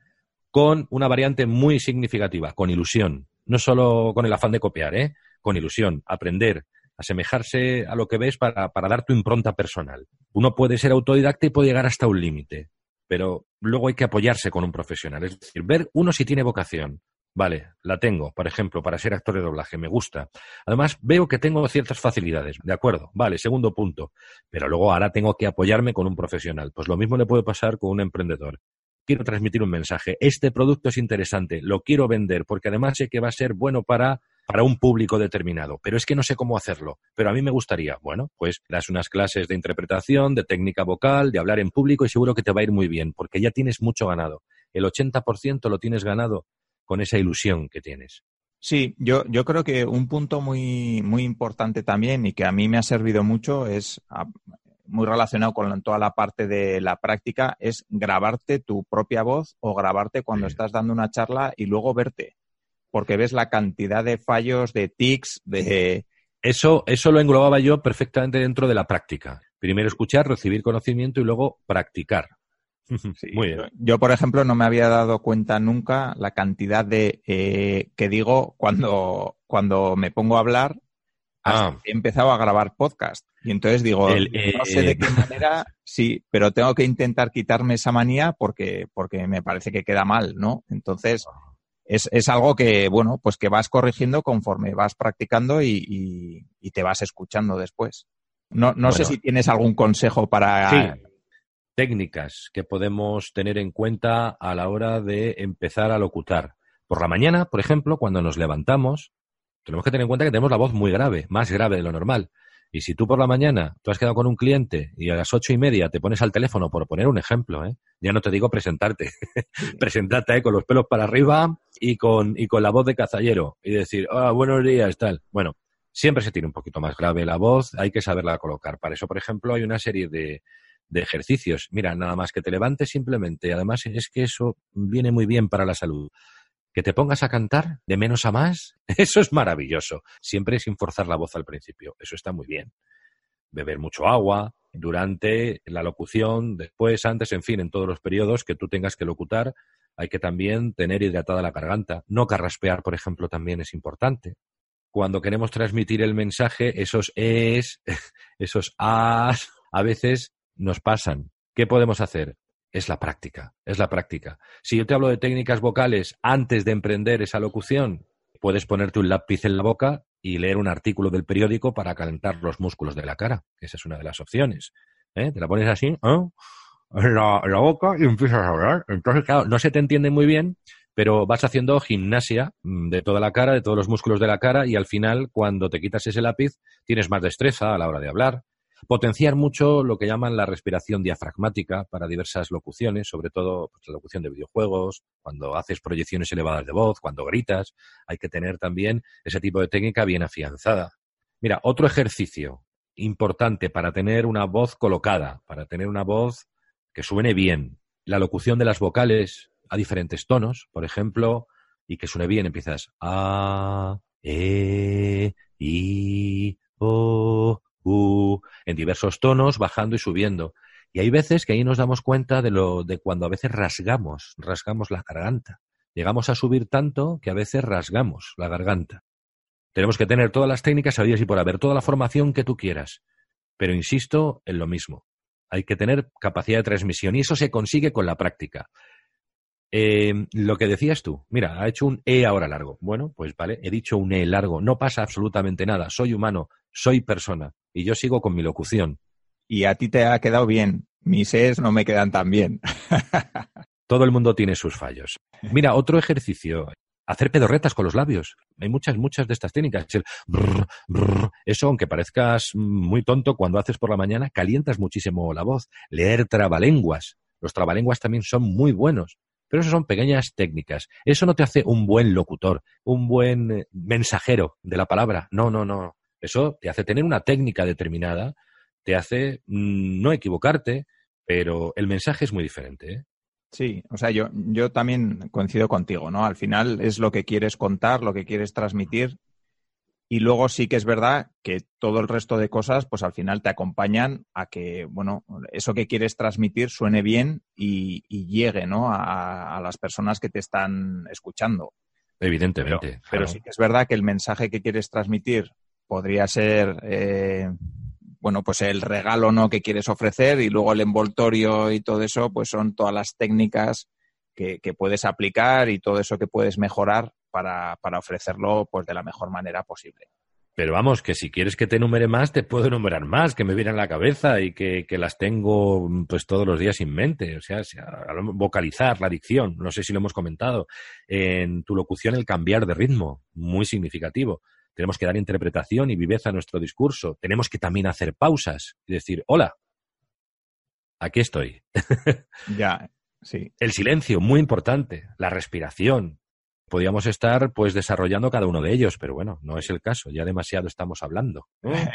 Con una variante muy significativa, con ilusión. No solo con el afán de copiar, ¿eh? Con ilusión, aprender, asemejarse a lo que ves para, para dar tu impronta personal. Uno puede ser autodidacta y puede llegar hasta un límite pero luego hay que apoyarse con un profesional. Es decir, ver uno si tiene vocación, Vale, la tengo, por ejemplo, para ser actor de doblaje, me gusta. Además, veo que tengo ciertas facilidades, de acuerdo, vale, segundo punto. Pero luego ahora tengo que apoyarme con un profesional. Pues lo mismo le puede pasar con un emprendedor. Quiero transmitir un mensaje. Este producto es interesante, lo quiero vender, porque además sé que va a ser bueno para, para un público determinado. Pero es que no sé cómo hacerlo. Pero a mí me gustaría. Bueno, pues das unas clases de interpretación, de técnica vocal, de hablar en público y seguro que te va a ir muy bien, porque ya tienes mucho ganado. El 80% lo tienes ganado con esa ilusión que tienes. Sí, yo, yo creo que un punto muy, muy importante también y que a mí me ha servido mucho es ah, muy relacionado con toda la parte de la práctica, es grabarte tu propia voz o grabarte cuando estás dando una charla y luego verte. Porque ves la cantidad de fallos, de tics, de... Eso, eso lo englobaba yo perfectamente dentro de la práctica. Primero escuchar, recibir conocimiento y luego practicar. Muy bien. Yo, por ejemplo, no me había dado cuenta nunca la cantidad de eh, que digo cuando, cuando me pongo a hablar. Ah. He empezado a grabar podcast. Y entonces digo, no sé de eh, qué manera, sí, pero tengo que intentar quitarme esa manía porque, porque me parece que queda mal, ¿no? Entonces, es, es algo que, bueno, pues que vas corrigiendo conforme vas practicando y, y, te vas escuchando después. No, no sé si tienes algún consejo para técnicas que podemos tener en cuenta a la hora de empezar a locutar. Por la mañana, por ejemplo, cuando nos levantamos, tenemos que tener en cuenta que tenemos la voz muy grave, más grave de lo normal. Y si tú por la mañana, tú has quedado con un cliente y a las ocho y media te pones al teléfono, por poner un ejemplo, ¿eh? ya no te digo presentarte, presentarte ¿eh? con los pelos para arriba y con, y con la voz de cazallero y decir, ah, buenos días, tal. Bueno, siempre se tiene un poquito más grave la voz, hay que saberla colocar. Para eso, por ejemplo, hay una serie de, de ejercicios. Mira, nada más que te levantes simplemente. Además, es que eso viene muy bien para la salud. Que te pongas a cantar de menos a más, eso es maravilloso. Siempre sin forzar la voz al principio. Eso está muy bien. Beber mucho agua durante la locución, después, antes, en fin, en todos los periodos que tú tengas que locutar, hay que también tener hidratada la garganta. No carraspear, por ejemplo, también es importante. Cuando queremos transmitir el mensaje, esos es, esos as, a veces nos pasan. ¿Qué podemos hacer? Es la práctica, es la práctica. Si yo te hablo de técnicas vocales antes de emprender esa locución, puedes ponerte un lápiz en la boca y leer un artículo del periódico para calentar los músculos de la cara. Esa es una de las opciones. ¿Eh? Te la pones así, ¿eh? en, la, boca y empiezas a hablar. Entonces, claro, no se te entiende muy bien, pero vas haciendo gimnasia mm, de toda la cara, de todos los músculos de la cara y al final, cuando te quitas ese lápiz, tienes más destreza a la hora de hablar, Potenciar mucho lo que llaman la respiración diafragmática para diversas locuciones, sobre todo pues, la locución de videojuegos, cuando haces proyecciones elevadas de voz, cuando gritas, hay que tener también ese tipo de técnica bien afianzada. Mira, otro ejercicio importante para tener una voz colocada, para tener una voz que suene bien. La locución de las vocales a diferentes tonos, por ejemplo, y que suene bien, empiezas a, e, i, o, en diversos tonos, bajando y subiendo. Y hay veces que ahí nos damos cuenta de lo de cuando a veces rasgamos, rasgamos la garganta. Llegamos a subir tanto que a veces rasgamos la garganta. Tenemos que tener todas las técnicas sabidas y por haber toda la formación que tú quieras. Pero insisto en lo mismo. Hay que tener capacidad de transmisión y eso se consigue con la práctica. Eh, lo que decías tú, mira, ha hecho un E ahora largo. Bueno, pues vale, he dicho un E largo. No pasa absolutamente nada. Soy humano, soy persona y yo sigo con mi locución. Y a ti te ha quedado bien. Mis E's no me quedan tan bien. Todo el mundo tiene sus fallos. Mira, otro ejercicio. Hacer pedorretas con los labios. Hay muchas, muchas de estas técnicas. Eso, aunque parezcas muy tonto, cuando haces por la mañana, calientas muchísimo la voz. Leer trabalenguas. Los trabalenguas también son muy buenos. Pero eso son pequeñas técnicas. Eso no te hace un buen locutor, un buen eh, mensajero de la palabra. No, no, no. Eso te hace tener una técnica determinada, te hace mm, no equivocarte, pero el mensaje es muy diferente. ¿eh? Sí, o sea, yo, yo también coincido contigo, ¿no? Al final es lo que quieres contar, lo que quieres transmitir. Y luego sí que es verdad que todo el resto de cosas, pues al final te acompañan a que, bueno, eso que quieres transmitir suene bien y, llegue, ¿no? A, las personas que te están escuchando. Evidentemente. Pero, sí que es verdad que el mensaje que quieres transmitir podría ser, eh, bueno, pues el regalo no que quieres ofrecer y luego el envoltorio y todo eso, pues son todas las técnicas que, puedes aplicar y todo eso que puedes mejorar para, para ofrecerlo pues de la mejor manera posible. Pero vamos, que si quieres que te enumere más, te puedo enumerar más, que me vienen a la cabeza y que, que, las tengo pues todos los días en mente. O sea, vocalizar, la dicción, no sé si lo hemos comentado. En tu locución, el cambiar de ritmo, muy significativo. Tenemos que dar interpretación y viveza a nuestro discurso. Tenemos que también hacer pausas y decir, hola, aquí estoy. ya, sí. El silencio, muy importante. La respiración, podríamos estar pues desarrollando cada uno de ellos, pero bueno, no es el caso, ya demasiado estamos hablando.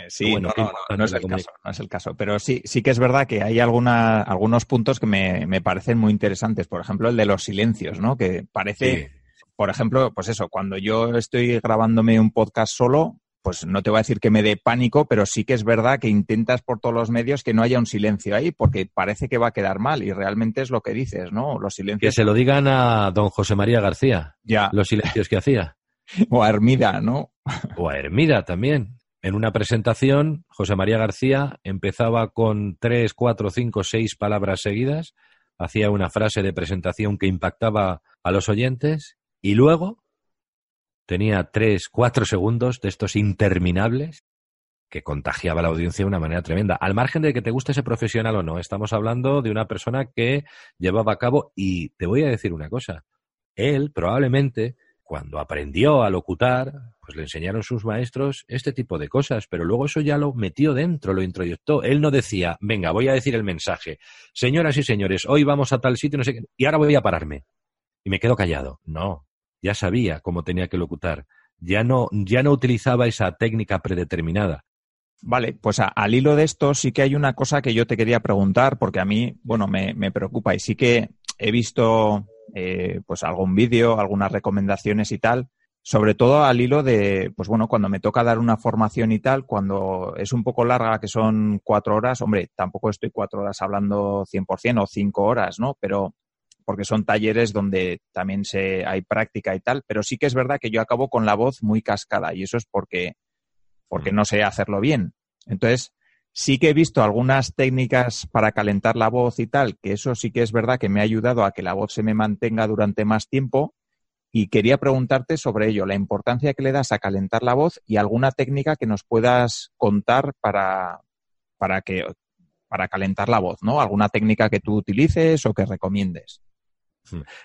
Sí, no, no, es el caso, no es el caso, pero sí, sí que es verdad que hay alguna, algunos puntos que me, me, parecen muy interesantes, por ejemplo, el de los silencios, ¿no? Que parece, por ejemplo, pues eso, cuando yo estoy grabándome un podcast solo, pues no te voy a decir que me dé pánico, pero sí que es verdad que intentas por todos los medios que no haya un silencio ahí, porque parece que va a quedar mal y realmente es lo que dices, ¿no? Los silencios. Que se lo digan a don José María García. Ya. Los silencios que hacía. o a Hermida, ¿no? o a Hermida también. En una presentación, José María García empezaba con tres, cuatro, cinco, seis palabras seguidas, hacía una frase de presentación que impactaba a los oyentes y luego tenía tres, cuatro segundos de estos interminables que contagiaba a la audiencia de una manera tremenda. Al margen de que te guste ese profesional o no, estamos hablando de una persona que llevaba a cabo, y te voy a decir una cosa, él probablemente cuando aprendió a locutar, pues le enseñaron sus maestros este tipo de cosas, pero luego eso ya lo metió dentro, lo introyectó. Él no decía, venga, voy a decir el mensaje, señoras y señores, hoy vamos a tal sitio, no sé qué, y ahora voy a pararme. Y me quedo callado. No, ya sabía cómo tenía que locutar, ya no, ya no utilizaba esa técnica predeterminada. Vale, pues al hilo de esto sí que hay una cosa que yo te quería preguntar, porque a mí, bueno, me, me preocupa y sí que he visto eh, pues algún vídeo, algunas recomendaciones y tal, sobre todo al hilo de, pues bueno, cuando me toca dar una formación y tal, cuando es un poco larga, que son cuatro horas, hombre, tampoco estoy cuatro horas hablando 100% o cinco horas, ¿no? Pero porque son talleres donde también se, hay práctica y tal, pero sí que es verdad que yo acabo con la voz muy cascada y eso es porque, porque mm. no sé hacerlo bien. Entonces, sí que he visto algunas técnicas para calentar la voz y tal, que eso sí que es verdad que me ha ayudado a que la voz se me mantenga durante más tiempo y quería preguntarte sobre ello, la importancia que le das a calentar la voz y alguna técnica que nos puedas contar para, para que para calentar la voz, ¿no? Alguna técnica que tú utilices o que recomiendes.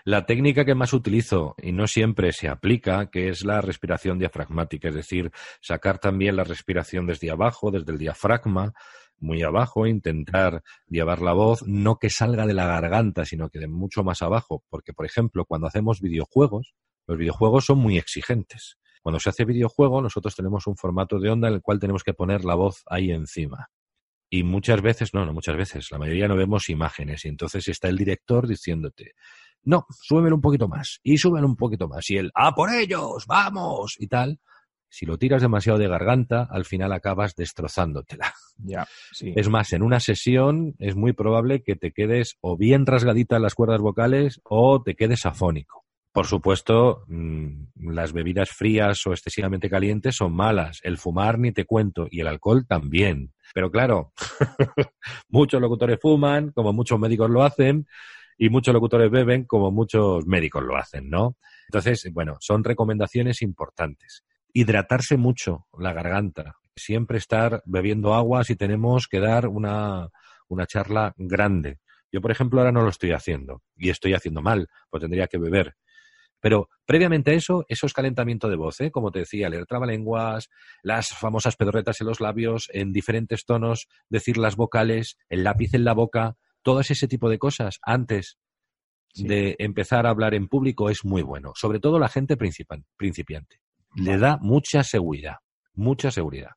La técnica que más utilizo y no siempre se aplica, que es la respiración diafragmática, es decir, sacar también la respiración desde abajo, desde el diafragma, muy abajo, intentar llevar la voz, no que salga de la garganta, sino que de mucho más abajo, porque, por ejemplo, cuando hacemos videojuegos, los videojuegos son muy exigentes. Cuando se hace videojuego, nosotros tenemos un formato de onda en el cual tenemos que poner la voz ahí encima. Y muchas veces, no, no muchas veces, la mayoría no vemos imágenes y entonces está el director diciéndote, no, súbemelo un poquito más y súbelo un poquito más. Y él, ¡a por ellos! ¡Vamos! y tal. Si lo tiras demasiado de garganta, al final acabas destrozándotela. Ya, sí. Es más, en una sesión es muy probable que te quedes o bien rasgadita las cuerdas vocales o te quedes afónico. Por supuesto, mm, las bebidas frías o excesivamente calientes son malas. El fumar ni te cuento y el alcohol también. Pero claro, muchos locutores fuman, como muchos médicos lo hacen, y muchos locutores beben como muchos médicos lo hacen, ¿no? Entonces, bueno, son recomendaciones importantes. Hidratarse mucho la garganta, siempre estar bebiendo agua si tenemos que dar una, una charla grande. Yo, por ejemplo, ahora no lo estoy haciendo y estoy haciendo mal, pues tendría que beber. Pero previamente a eso, eso es calentamiento de voz, ¿eh? como te decía, leer trabalenguas, las famosas pedorretas en los labios, en diferentes tonos, decir las vocales, el lápiz en la boca, todas ese tipo de cosas antes de empezar a hablar en público es muy bueno. Sobre todo la gente principiante. Le da mucha seguridad, mucha seguridad.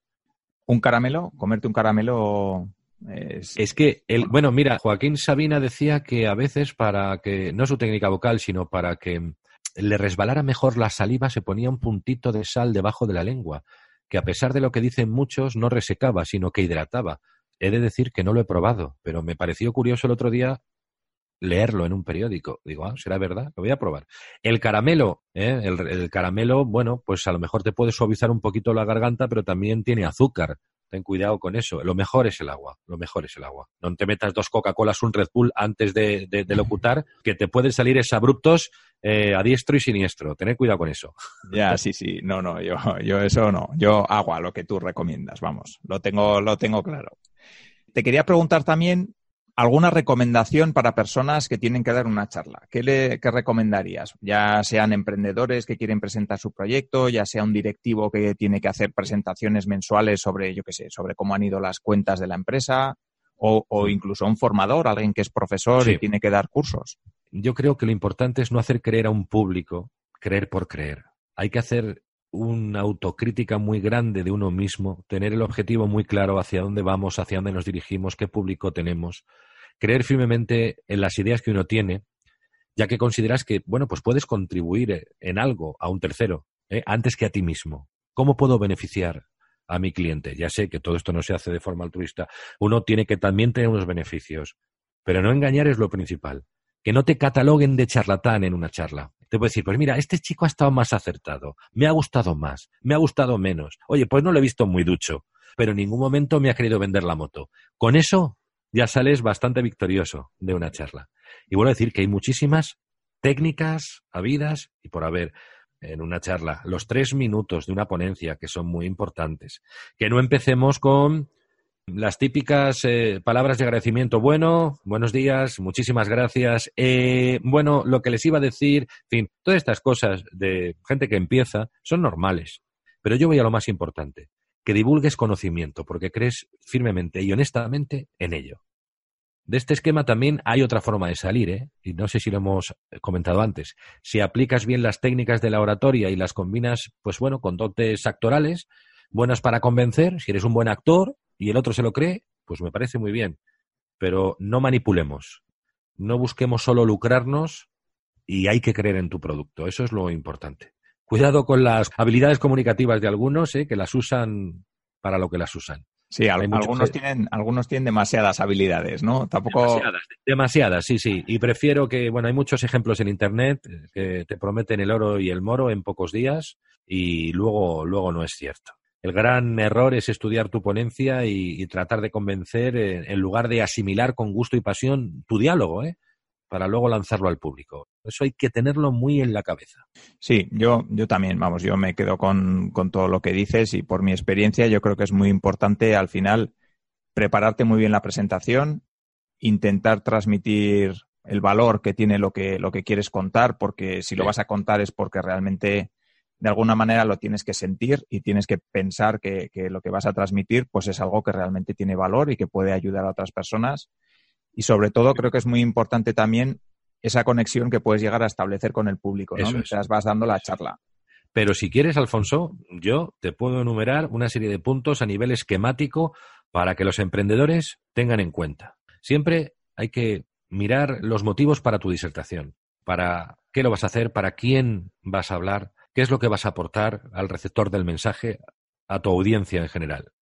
¿Un caramelo? ¿Comerte un caramelo es... es, que, el, bueno, mira, Joaquín Sabina decía que a veces para que, no su técnica vocal, sino para que le resbalara mejor la saliva, se ponía un puntito de sal debajo de la lengua, que a pesar de lo que dicen muchos, no resecaba, sino que hidrataba. He de decir que no lo he probado, pero me pareció curioso el otro día leerlo en un periódico. Digo, ah, será verdad, lo voy a probar. El caramelo, ¿eh? el, caramelo, bueno, pues a lo mejor te puede suavizar un poquito la garganta, pero también tiene azúcar. Ten cuidado con eso. Lo mejor es el agua. Lo mejor es el agua. No te metas dos Coca-Colas, un Red Bull antes de, de, locutar, que te pueden salir abruptos eh, a diestro y siniestro. Tener cuidado con eso. Ya, sí, sí. No, no, yo, yo eso no. Yo agua, lo que tú recomiendas, vamos. Lo tengo, lo tengo claro. Te quería preguntar también ¿Alguna recomendación para personas que tienen que dar una charla? ¿Qué, le, recomendarías? Ya sean emprendedores que quieren presentar su proyecto, ya sea un directivo que tiene que hacer presentaciones mensuales sobre, yo qué sé, sobre cómo han ido las cuentas de la empresa, o, incluso un formador, alguien que es profesor y tiene que dar cursos. Yo creo que lo importante es no hacer creer a un público, creer por creer. Hay que hacer una autocrítica muy grande de uno mismo, tener el objetivo muy claro hacia dónde vamos, hacia dónde nos dirigimos, qué público tenemos creer firmemente en las ideas que uno tiene, ya que consideras que, bueno, pues puedes contribuir eh, en algo a un tercero, ¿eh? antes que a ti mismo. ¿Cómo puedo beneficiar a mi cliente? Ya sé que todo esto no se hace de forma altruista. Uno tiene que también tener unos beneficios, pero no engañar es lo principal. Que no te cataloguen de charlatán en una charla. Te puedo decir, pues mira, este chico ha estado más acertado, me ha gustado más, me ha gustado menos. Oye, pues no lo he visto muy ducho, pero en ningún momento me ha querido vender la moto. Con eso ya sales bastante victorioso de una charla. Y vuelvo a decir que hay muchísimas técnicas habidas y por haber en una charla, los tres minutos de una ponencia que son muy importantes. Que no empecemos con las típicas eh, palabras de agradecimiento. Bueno, buenos días, muchísimas gracias. Eh, bueno, lo que les iba a decir, en fin, todas estas cosas de gente que empieza son normales. Pero yo voy a lo más importante que divulgues conocimiento, porque crees firmemente y honestamente en ello. De este esquema también hay otra forma de salir, ¿eh? y no sé si lo hemos comentado antes. Si aplicas bien las técnicas de la oratoria y las combinas, pues bueno, con dotes actorales, buenas para convencer, si eres un buen actor y el otro se lo cree, pues me parece muy bien. Pero no manipulemos, no busquemos solo lucrarnos y hay que creer en tu producto, eso es lo importante. Cuidado con las habilidades comunicativas de algunos, ¿eh? que las usan para lo que las usan. Sí, algunos tienen, algunos tienen demasiadas habilidades, ¿no? Tampoco. Demasiadas, demasiadas, sí, sí. Y prefiero que, bueno, hay muchos ejemplos en internet eh, que te prometen el oro y el moro en pocos días y luego, luego no es cierto. El gran error es estudiar tu ponencia y, tratar de convencer en, lugar de asimilar con gusto y pasión tu diálogo, ¿eh? para luego lanzarlo al público. Eso hay que tenerlo muy en la cabeza. Sí, yo, yo también, vamos, yo me quedo con, todo lo que dices y por mi experiencia yo creo que es muy importante al final prepararte muy bien la presentación, intentar transmitir el valor que tiene lo que, lo que quieres contar, porque si lo vas a contar es porque realmente de alguna manera lo tienes que sentir y tienes que pensar que, que, lo que vas a transmitir pues es algo que realmente tiene valor y que puede ayudar a otras personas y sobre todo creo que es muy importante también esa conexión que puedes llegar a establecer con el público, ¿no? Mientras vas dando la charla. Pero si quieres, Alfonso, yo te puedo enumerar una serie de puntos a nivel esquemático para que los emprendedores tengan en cuenta. Siempre hay que mirar los motivos para tu disertación, para qué lo vas a hacer, para quién vas a hablar, qué es lo que vas a aportar al receptor del mensaje, a tu audiencia en general.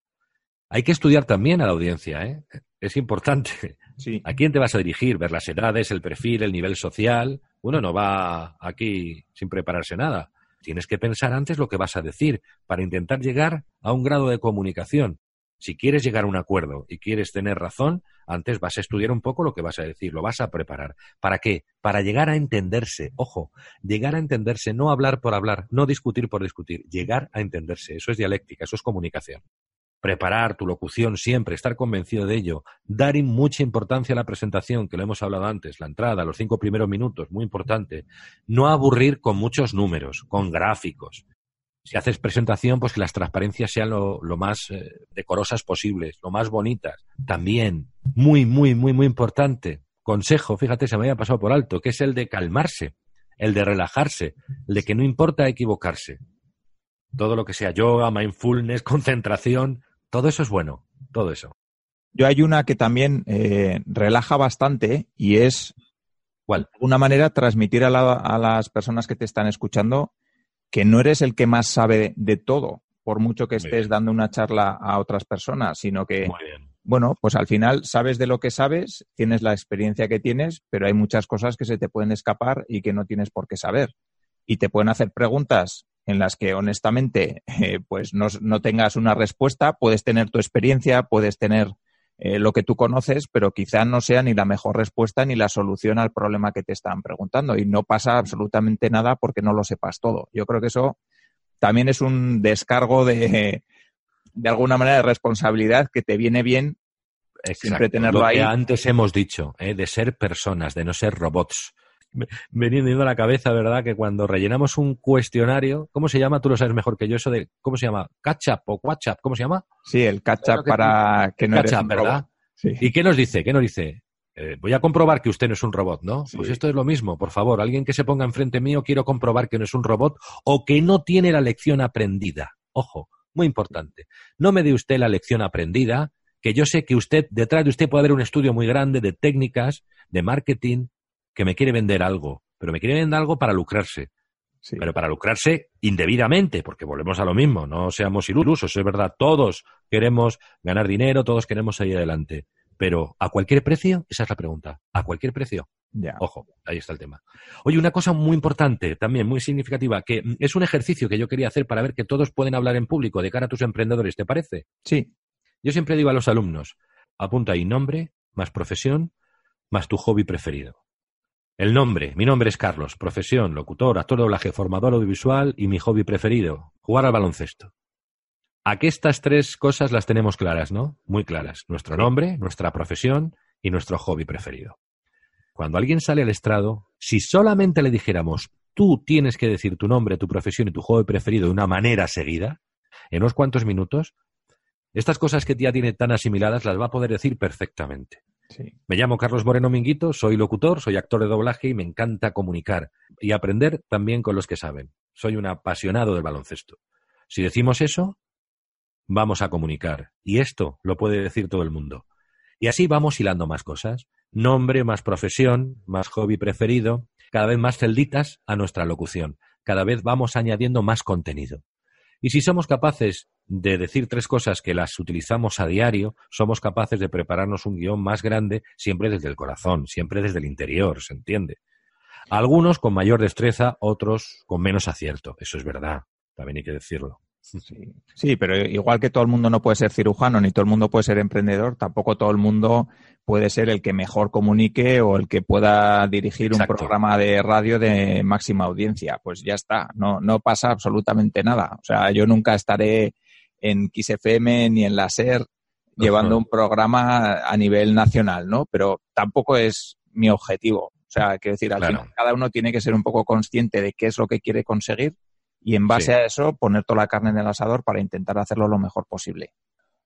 Hay que estudiar también a la audiencia, ¿eh? Es importante. ¿A quién te vas a dirigir? Ver las edades, el perfil, el nivel social. Uno no va aquí sin prepararse nada. Tienes que pensar antes lo que vas a decir para intentar llegar a un grado de comunicación. Si quieres llegar a un acuerdo y quieres tener razón, antes vas a estudiar un poco lo que vas a decir, lo vas a preparar. ¿Para qué? Para llegar a entenderse. Ojo, llegar a entenderse, no hablar por hablar, no discutir por discutir, llegar a entenderse. Eso es dialéctica, eso es comunicación preparar tu locución siempre, estar convencido de ello, dar mucha importancia a la presentación, que lo hemos hablado antes, la entrada, los cinco primeros minutos, muy importante. No aburrir con muchos números, con gráficos. Si haces presentación, pues que las transparencias sean lo, más eh, decorosas posibles, lo más bonitas. También, muy, muy, muy, muy importante. Consejo, fíjate, se me había pasado por alto, que es el de calmarse, el de relajarse, el de que no importa equivocarse. Todo lo que sea yoga, mindfulness, concentración, todo eso es bueno, todo eso. Yo hay una que también eh, relaja bastante y es ¿Cuál? una manera transmitir a, las personas que te están escuchando que no eres el que más sabe de, todo, por mucho que estés dando una charla a otras personas, sino que, bueno, pues al final sabes de lo que sabes, tienes la experiencia que tienes, pero hay muchas cosas que se te pueden escapar y que no tienes por qué saber. Y te pueden hacer preguntas en las que honestamente eh, pues no, no, tengas una respuesta, puedes tener tu experiencia, puedes tener eh, lo que tú conoces, pero quizá no sea ni la mejor respuesta ni la solución al problema que te están preguntando y no pasa absolutamente nada porque no lo sepas todo. Yo creo que eso también es un descargo de, de alguna manera de responsabilidad que te viene bien siempre tenerlo lo que antes hemos dicho, ¿eh? de ser personas, de no ser robots. Veniendo a la cabeza, ¿verdad? Que cuando rellenamos un cuestionario, ¿cómo se llama? Tú lo sabes mejor que yo, eso de, ¿cómo se llama? ¿Catch-up o WhatsApp? ¿Cómo se llama? Sí, el catch-up para que no eres un ¿verdad? Sí. ¿Y qué nos dice? ¿Qué nos dice? Eh, voy a comprobar que usted no es un robot, ¿no? Sí. Pues esto es lo mismo, por favor. Alguien que se ponga enfrente mío, quiero comprobar que no es un robot o que no tiene la lección aprendida. Ojo, muy importante. No me dé usted la lección aprendida, que yo sé que usted, detrás de usted puede haber un estudio muy grande de técnicas, de marketing, que me quiere vender algo, pero me quiere vender algo para lucrarse. Sí. Pero para lucrarse indebidamente, porque volvemos a lo mismo, no seamos ilusos, es verdad, todos queremos ganar dinero, todos queremos salir adelante. Pero ¿a cualquier precio? Esa es la pregunta. ¿A cualquier precio? Ojo, ahí está el tema. Oye, una cosa muy importante, también muy significativa, que es un ejercicio que yo quería hacer para ver que todos pueden hablar en público de cara a tus emprendedores, ¿te parece? Sí. Yo siempre digo a los alumnos, apunta ahí nombre, más profesión, más tu hobby preferido. El nombre, mi nombre es Carlos, profesión, locutor, actor de doblaje, formador audiovisual y mi hobby preferido, jugar al baloncesto. Aquí estas tres cosas las tenemos claras, ¿no? Muy claras. Nuestro nombre, nuestra profesión y nuestro hobby preferido. Cuando alguien sale al estrado, si solamente le dijéramos, tú tienes que decir tu nombre, tu profesión y tu hobby preferido de una manera seguida, en unos cuantos minutos, estas cosas que ya tiene tan asimiladas las va a poder decir perfectamente. Me llamo Carlos Moreno Minguito, soy locutor, soy actor de doblaje y me encanta comunicar y aprender también con los que saben. Soy un apasionado del baloncesto. Si decimos eso, vamos a comunicar. Y esto lo puede decir todo el mundo. Y así vamos hilando más cosas. Nombre, más profesión, más hobby preferido, cada vez más celditas a nuestra locución. Cada vez vamos añadiendo más contenido. Y si somos capaces de decir tres cosas que las utilizamos a diario, somos capaces de prepararnos un guion más grande siempre desde el corazón, siempre desde el interior, ¿se entiende? Algunos con mayor destreza, otros con menos acierto. Eso es verdad, también hay que decirlo. Sí. sí, pero igual que todo el mundo no puede ser cirujano ni todo el mundo puede ser emprendedor, tampoco todo el mundo puede ser el que mejor comunique o el que pueda dirigir Exacto. un programa de radio de máxima audiencia. Pues ya está, no, no pasa absolutamente nada. O sea, yo nunca estaré en XFM ni en la SER llevando un programa a nivel nacional, ¿no? Pero tampoco es mi objetivo. O sea, quiero decir, al Claro. final cada uno tiene que ser un poco consciente de qué es lo que quiere conseguir y en base Sí. a eso poner toda la carne en el asador para intentar hacerlo lo mejor posible.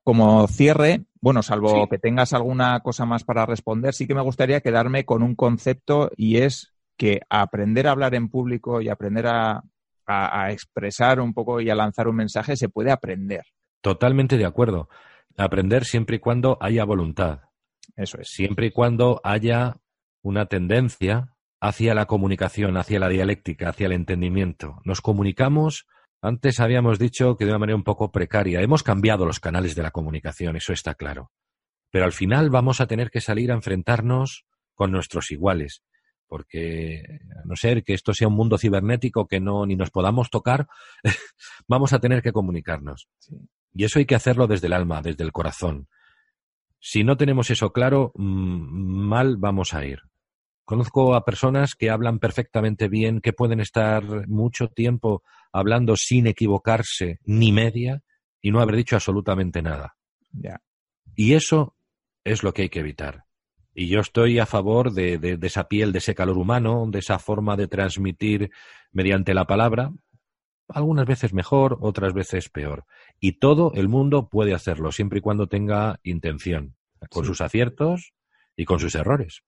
Como cierre, bueno, salvo Sí. que tengas alguna cosa más para responder, sí que me gustaría quedarme con un concepto y es que aprender a hablar en público y aprender a, a- a expresar un poco y a lanzar un mensaje se puede aprender. Totalmente de acuerdo. Aprender siempre y cuando haya voluntad, Eso es. siempre y cuando haya una tendencia hacia la comunicación, hacia la dialéctica, hacia el entendimiento. Nos comunicamos, antes habíamos dicho que de una manera un poco precaria. Hemos cambiado los canales de la comunicación, eso está claro. Pero al final vamos a tener que salir a enfrentarnos con nuestros iguales, porque a no ser que esto sea un mundo cibernético que no ni nos podamos tocar, vamos a tener que comunicarnos. Sí. Y eso hay que hacerlo desde el alma, desde el corazón. Si no tenemos eso claro, mm, mal vamos a ir. Conozco a personas que hablan perfectamente bien, que pueden estar mucho tiempo hablando sin equivocarse ni media y no haber dicho absolutamente nada. Y eso es lo que hay que evitar. Y yo estoy a favor de, de- de esa piel, de ese calor humano, de esa forma de transmitir mediante la palabra, algunas veces mejor, otras veces peor. Y todo el mundo puede hacerlo, siempre y cuando tenga intención, con Sí. sus aciertos y con sus errores.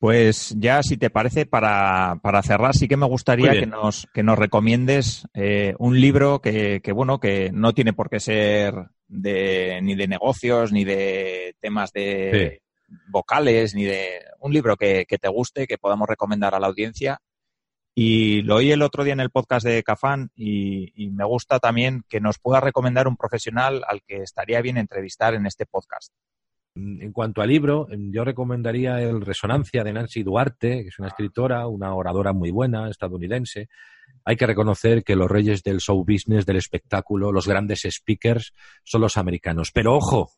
Pues ya, si te parece, para, para cerrar, sí que me gustaría que nos, que nos recomiendes eh, un libro que, que, bueno, que no tiene por qué ser de, ni de negocios, ni de temas de vocales, ni de un libro que, que te guste, que podamos recomendar a la audiencia. Y lo oí el otro día en el podcast de Cafán y, y me gusta también que nos pueda recomendar un profesional al que estaría bien entrevistar en este podcast. En cuanto al libro, yo recomendaría el Resonancia de Nancy Duarte, que es una escritora, una oradora muy buena, estadounidense. hay que reconocer que los reyes del show business, del espectáculo, los grandes speakers, son los americanos. Pero ojo,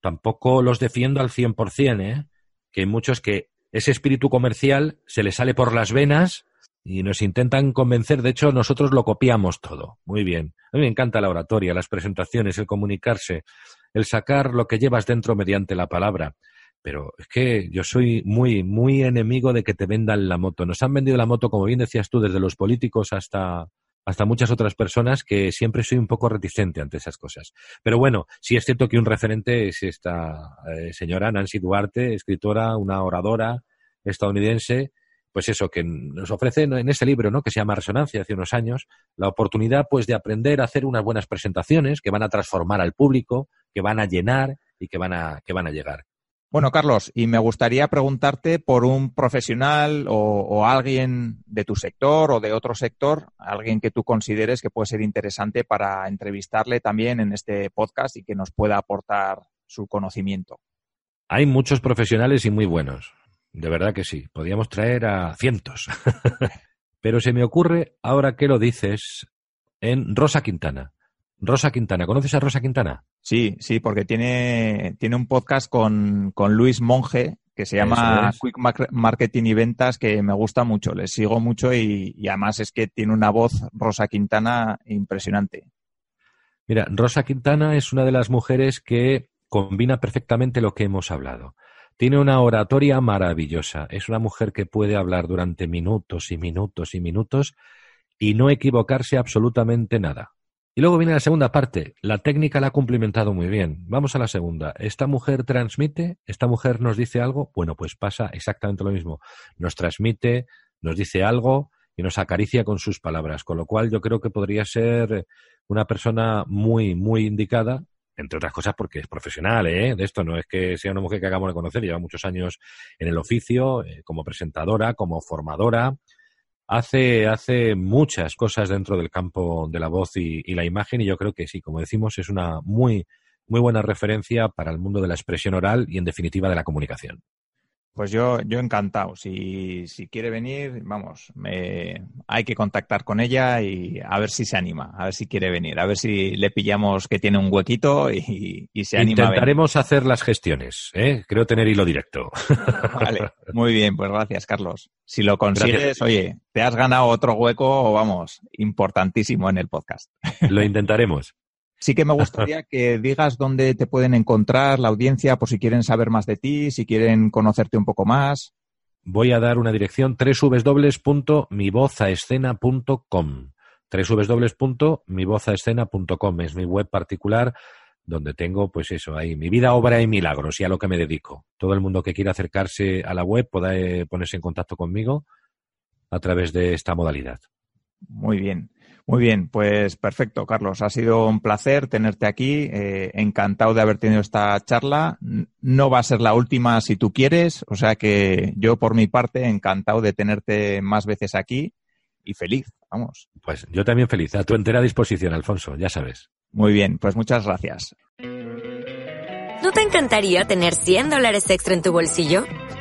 tampoco los defiendo al 100%, ¿eh? que hay muchos que ese espíritu comercial se les sale por las venas y nos intentan convencer. De hecho, nosotros lo copiamos todo. Muy bien. A mí me encanta la oratoria, las presentaciones, el comunicarse, el sacar lo que llevas dentro mediante la palabra. Pero es que yo soy muy, muy enemigo de que te vendan la moto. Nos han vendido la moto, como bien decías tú, desde los políticos hasta, hasta muchas otras personas que siempre soy un poco reticente ante esas cosas. Pero bueno, sí es cierto que un referente es esta eh, señora Nancy Duarte, escritora, una oradora estadounidense, pues eso, que nos ofrece en ese libro, ¿no? Que se llama Resonancia hace unos años, la oportunidad, pues, de aprender a hacer unas buenas presentaciones que van a transformar al público, que van a llenar y que van a, que van a llegar. Bueno, Carlos, y me gustaría preguntarte por un profesional o, alguien de tu sector o de otro sector, alguien que tú consideres que puede ser interesante para entrevistarle también en este podcast y que nos pueda aportar su conocimiento. Hay muchos profesionales y muy buenos. De verdad que sí. Podríamos traer a cientos. Pero se me ocurre, ahora que lo dices, en Rosa Quintana. Rosa Quintana, ¿conoces a Rosa Quintana? Sí, sí, porque tiene, tiene un podcast con, con Luis Monge que se llama Quick Marketing y Ventas que me gusta mucho, le sigo mucho y, y, además es que tiene una voz, Rosa Quintana, impresionante. Mira, Rosa Quintana es una de las mujeres que combina perfectamente lo que hemos hablado. Tiene una oratoria maravillosa. Es una mujer que puede hablar durante minutos y minutos y minutos y no equivocarse absolutamente nada. Y luego viene la segunda parte. La técnica la ha cumplimentado muy bien. Vamos a la segunda. Esta mujer transmite, esta mujer nos dice algo. Bueno, pues pasa exactamente lo mismo. Nos transmite, nos dice algo y nos acaricia con sus palabras. Con lo cual yo creo que podría ser una persona muy, muy indicada entre otras cosas porque es profesional, ¿eh? De esto no es que sea una mujer que acabamos de conocer, lleva muchos años en el oficio, eh, como presentadora, como formadora, hace, hace muchas cosas dentro del campo de la voz y, la imagen y yo creo que sí, como decimos, es una muy, muy buena referencia para el mundo de la expresión oral y en definitiva de la comunicación. Pues yo, yo encantado. Si, si quiere venir, vamos, me, hay que contactar con ella y a ver si se anima, a ver si quiere venir, a ver si le pillamos que tiene un huequito y, y se anima. Intentaremos hacer las gestiones, ¿eh? creo tener hilo directo. Vale, muy bien, pues gracias, Carlos. Si lo consigues, oye, te has ganado otro hueco, vamos, importantísimo en el podcast. Lo intentaremos. Sí que me gustaría que digas dónde te pueden encontrar la audiencia por si quieren saber más de ti, si quieren conocerte un poco más. Voy a dar una dirección www.mivozaescena.com www.mivozaescena.com es mi web particular donde tengo, pues eso, ahí mi vida, obra y milagros y a lo que me dedico. Todo el mundo que quiera acercarse a la web puede ponerse en contacto conmigo a través de esta modalidad. Muy bien. Muy bien, pues perfecto, Carlos. Ha sido un placer tenerte aquí. Eh, encantado de haber tenido esta charla. No va a ser la última si tú quieres, o sea que yo por mi parte encantado de tenerte más veces aquí y feliz, vamos. Pues yo también feliz. A tu entera disposición, Alfonso, ya sabes. Muy bien, pues muchas gracias. ¿No te encantaría tener 100 dólares extra en tu bolsillo?